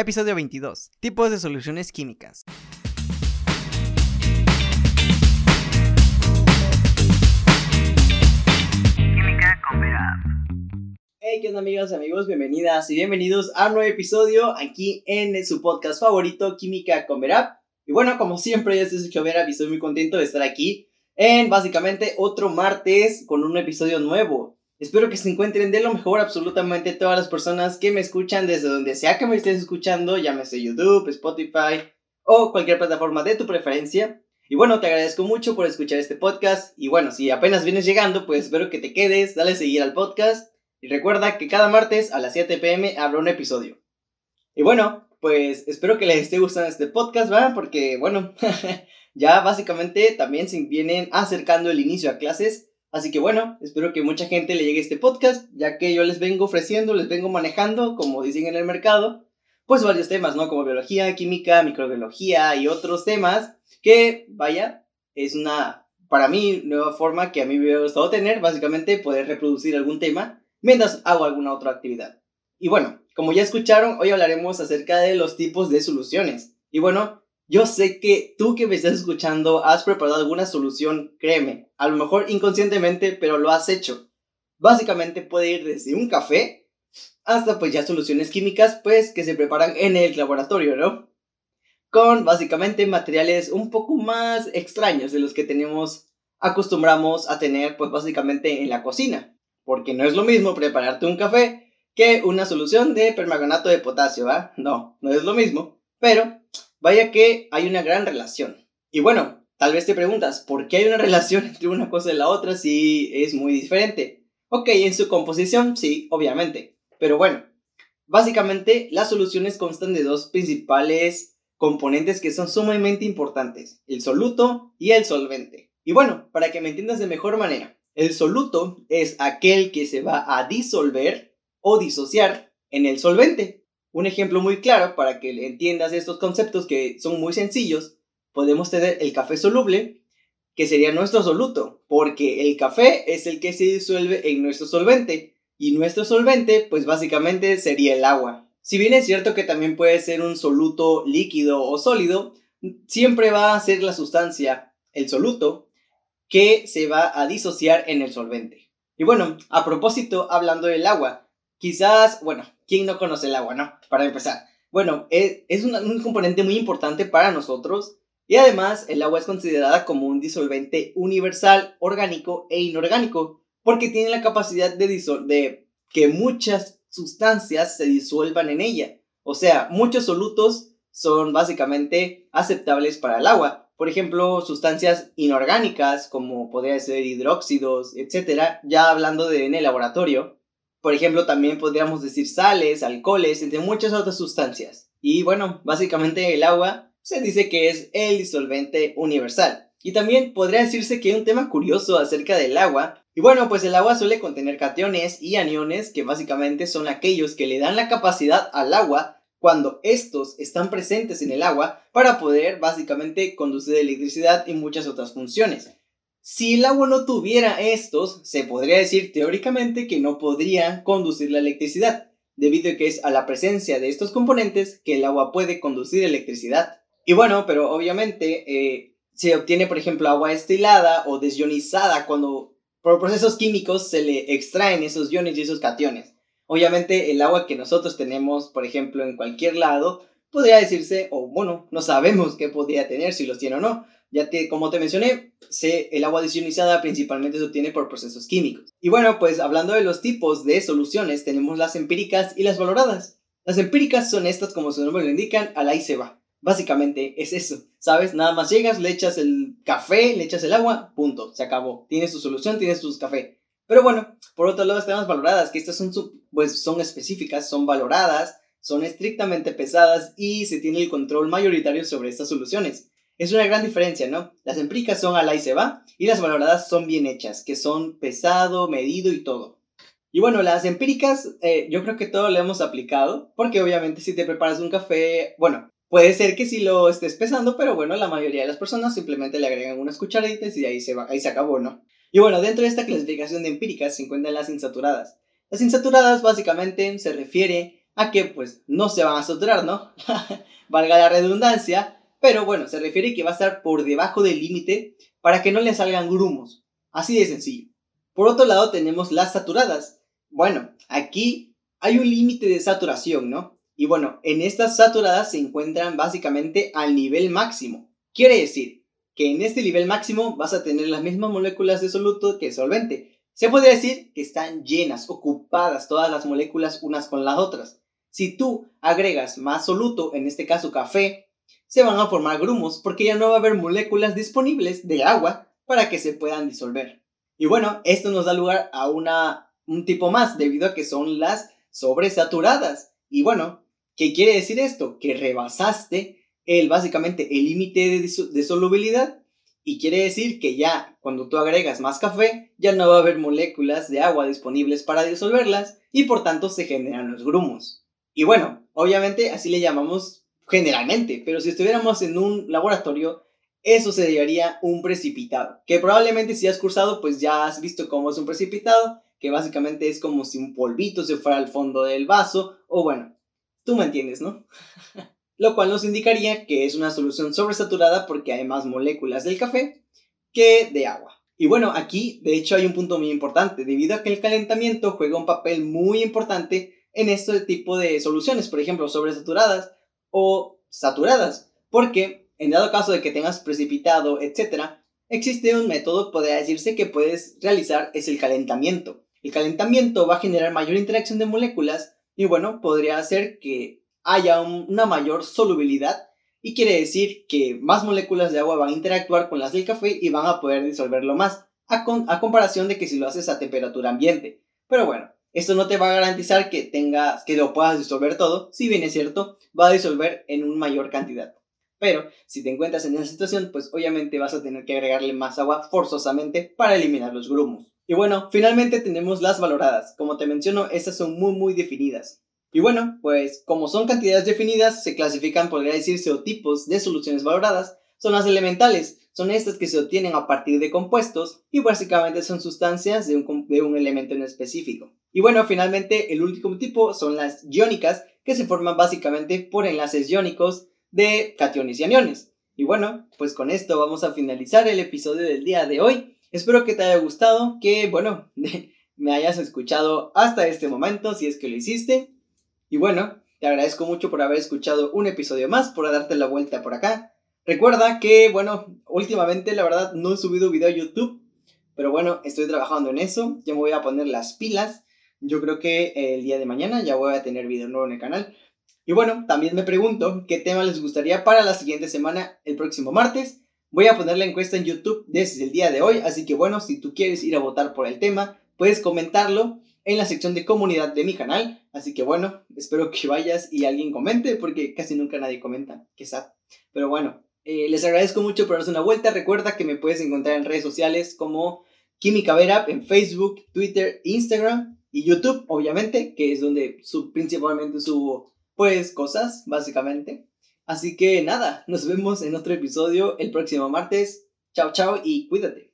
Episodio 22. Tipos de soluciones químicas. Química con Hey, ¿qué onda amigas y amigos? Bienvenidas y bienvenidos a un nuevo episodio aquí en su podcast favorito, Química con Verap. Y bueno, como siempre, yo soy Sergio Verap y estoy muy contento de estar aquí en básicamente otro martes con un episodio nuevo. Espero que se encuentren de lo mejor absolutamente todas las personas que me escuchan desde donde sea que me estés escuchando, llámese YouTube, Spotify o cualquier plataforma de tu preferencia. Y bueno, te agradezco mucho por escuchar este podcast. Y bueno, si apenas vienes llegando, pues espero que te quedes, dale a seguir al podcast. Y recuerda que cada martes a las 7 pm habrá un episodio. Y bueno, pues espero que les esté gustando este podcast, ¿verdad? Porque bueno, ya básicamente también se vienen acercando el inicio a clases. Así que bueno, espero que mucha gente le llegue este podcast, ya que yo les vengo ofreciendo, les vengo manejando, como dicen en el mercado, pues varios temas, ¿no? Como biología, química, microbiología y otros temas que, vaya, es una, para mí, nueva forma que a mí me ha gustado tener, básicamente poder reproducir algún tema mientras hago alguna otra actividad. Y bueno, como ya escucharon, hoy hablaremos acerca de los tipos de soluciones. Y bueno, yo sé que tú que me estás escuchando has preparado alguna solución, créeme, a lo mejor inconscientemente, pero lo has hecho. Básicamente puede ir desde un café hasta pues ya soluciones químicas pues que se preparan en el laboratorio, ¿no? Con básicamente materiales un poco más extraños de los que tenemos acostumbramos a tener pues básicamente en la cocina, porque no es lo mismo prepararte un café que una solución de permanganato de potasio, ¿va? No, no es lo mismo, pero Vaya que hay una gran relación. Y bueno, tal vez te preguntas, ¿por qué hay una relación entre una cosa y la otra si es muy diferente? Ok, en su composición, sí, obviamente. Pero bueno, básicamente las soluciones constan de dos principales componentes que son sumamente importantes, el soluto y el solvente. Y bueno, para que me entiendas de mejor manera, el soluto es aquel que se va a disolver o disociar en el solvente. Un ejemplo muy claro para que entiendas estos conceptos que son muy sencillos, podemos tener el café soluble, que sería nuestro soluto, porque el café es el que se disuelve en nuestro solvente, y nuestro solvente, pues básicamente sería el agua. Si bien es cierto que también puede ser un soluto líquido o sólido, siempre va a ser la sustancia, el soluto, que se va a disociar en el solvente. Y bueno, a propósito, hablando del agua, quizás, bueno, ¿quién no conoce el agua, no? Para empezar. Bueno, es, es un componente muy importante para nosotros y además el agua es considerada como un disolvente universal, orgánico e inorgánico, porque tiene la capacidad de, de que muchas sustancias se disuelvan en ella. O sea, muchos solutos son básicamente aceptables para el agua. Por ejemplo, sustancias inorgánicas como podría ser hidróxidos, etc. Ya hablando de en el laboratorio, por ejemplo, también podríamos decir sales, alcoholes, entre muchas otras sustancias. Y bueno, básicamente el agua se dice que es el disolvente universal. Y también podría decirse que hay un tema curioso acerca del agua. Y bueno, pues el agua suele contener cationes y aniones que básicamente son aquellos que le dan la capacidad al agua cuando estos están presentes en el agua para poder básicamente conducir electricidad y muchas otras funciones. Si el agua no tuviera estos, se podría decir teóricamente que no podría conducir la electricidad, debido a que es a la presencia de estos componentes que el agua puede conducir electricidad. Y bueno, pero obviamente eh, se obtiene, por ejemplo, agua estilada o desionizada cuando por procesos químicos se le extraen esos iones y esos cationes. Obviamente el agua que nosotros tenemos, por ejemplo, en cualquier lado, podría decirse, o bueno, no sabemos qué podría tener, si los tiene o no, ya que, como te mencioné, se, el agua desionizada principalmente se obtiene por procesos químicos. Y bueno, pues hablando de los tipos de soluciones, tenemos las empíricas y las valoradas. Las empíricas son estas, como su nombre lo indican, al ahí se va. Básicamente es eso, ¿sabes? Nada más llegas, le echas el café, le echas el agua, punto, se acabó. Tienes tu solución, tienes tus café. Pero bueno, por otro lado tenemos valoradas, que estas son, pues, son específicas, son valoradas, son estrictamente pesadas y se tiene el control mayoritario sobre estas soluciones. Es una gran diferencia, ¿no? Las empíricas son al y se va y las valoradas son bien hechas, que son pesado, medido y todo. Y bueno, las empíricas eh, yo creo que todo lo hemos aplicado, porque obviamente si te preparas un café, bueno, puede ser que sí lo estés pesando, pero bueno, la mayoría de las personas simplemente le agregan unas cucharaditas y ahí se, va, ahí se acabó, ¿no? Y bueno, dentro de esta clasificación de empíricas se encuentran las insaturadas. Las insaturadas básicamente se refiere a que pues no se van a saturar, ¿no? Valga la redundancia, pero bueno, se refiere que va a estar por debajo del límite para que no le salgan grumos. Así de sencillo. Por otro lado tenemos las saturadas. Bueno, aquí hay un límite de saturación, ¿no? Y bueno, en estas saturadas se encuentran básicamente al nivel máximo. Quiere decir que en este nivel máximo vas a tener las mismas moléculas de soluto que solvente. Se puede decir que están llenas, ocupadas todas las moléculas unas con las otras. Si tú agregas más soluto, en este caso café, se van a formar grumos porque ya no va a haber moléculas disponibles de agua para que se puedan disolver. Y bueno, esto nos da lugar a una, un tipo más debido a que son las sobresaturadas. Y bueno, ¿qué quiere decir esto? Que rebasaste el, básicamente el límite de, de solubilidad y quiere decir que ya cuando tú agregas más café, ya no va a haber moléculas de agua disponibles para disolverlas y por tanto se generan los grumos. Y bueno, obviamente así le llamamos generalmente, pero si estuviéramos en un laboratorio, eso se llamaría un precipitado. Que probablemente si has cursado, pues ya has visto cómo es un precipitado, que básicamente es como si un polvito se fuera al fondo del vaso, o bueno, tú me entiendes, ¿no? Lo cual nos indicaría que es una solución sobresaturada porque hay más moléculas del café que de agua. Y bueno, aquí de hecho hay un punto muy importante, debido a que el calentamiento juega un papel muy importante en este tipo de soluciones, por ejemplo, sobresaturadas o saturadas, porque en dado caso de que tengas precipitado, etc., existe un método, podría decirse, que puedes realizar, es el calentamiento. El calentamiento va a generar mayor interacción de moléculas y bueno, podría hacer que haya una mayor solubilidad y quiere decir que más moléculas de agua van a interactuar con las del café y van a poder disolverlo más, a, a comparación de que si lo haces a temperatura ambiente. Pero bueno, esto no te va a garantizar que tengas, que lo puedas disolver todo, si bien es cierto, va a disolver en una mayor cantidad. Pero si te encuentras en esa situación, pues obviamente vas a tener que agregarle más agua forzosamente para eliminar los grumos. Y bueno, finalmente tenemos las valoradas. Como te menciono, estas son muy muy definidas. Y bueno, pues como son cantidades definidas, se clasifican, podría decirse, o tipos de soluciones valoradas. Son las elementales, son estas que se obtienen a partir de compuestos y básicamente son sustancias de un, de un elemento en específico. Y bueno, finalmente el último tipo son las iónicas, que se forman básicamente por enlaces iónicos de cationes y aniones. Y bueno, pues con esto vamos a finalizar el episodio del día de hoy. Espero que te haya gustado, que bueno, me hayas escuchado hasta este momento, si es que lo hiciste. Y bueno, te agradezco mucho por haber escuchado un episodio más, por darte la vuelta por acá. Recuerda que, bueno, últimamente la verdad no he subido video a YouTube, pero bueno, estoy trabajando en eso, ya me voy a poner las pilas yo creo que el día de mañana ya voy a tener video nuevo en el canal. Y bueno, también me pregunto qué tema les gustaría para la siguiente semana, el próximo martes. Voy a poner la encuesta en YouTube desde el día de hoy, así que bueno, si tú quieres ir a votar por el tema, puedes comentarlo en la sección de comunidad de mi canal. Así que bueno, espero que vayas y alguien comente, porque casi nunca nadie comenta, quizá. Pero bueno, eh, les agradezco mucho por darse una vuelta. Recuerda que me puedes encontrar en redes sociales como Química en Facebook, Twitter, Instagram y YouTube, obviamente, que es donde principalmente subo pues cosas, básicamente. Así que nada, nos vemos en otro episodio el próximo martes. Chao, chao y cuídate.